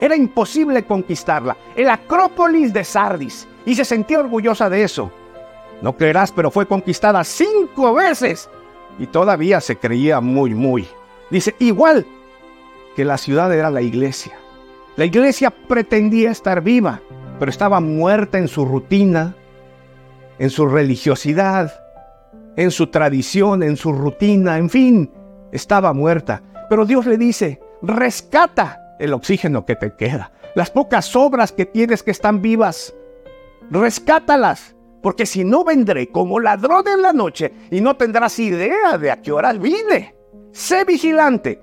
Era imposible conquistarla. El Acrópolis de Sardis. Y se sentía orgullosa de eso. No creerás, pero fue conquistada cinco veces. Y todavía se creía muy, muy. Dice, igual que la ciudad era la iglesia. La iglesia pretendía estar viva, pero estaba muerta en su rutina, en su religiosidad, en su tradición, en su rutina, en fin, estaba muerta. Pero Dios le dice, rescata el oxígeno que te queda, las pocas obras que tienes que están vivas, rescátalas, porque si no vendré como ladrón en la noche y no tendrás idea de a qué hora vine. Sé vigilante,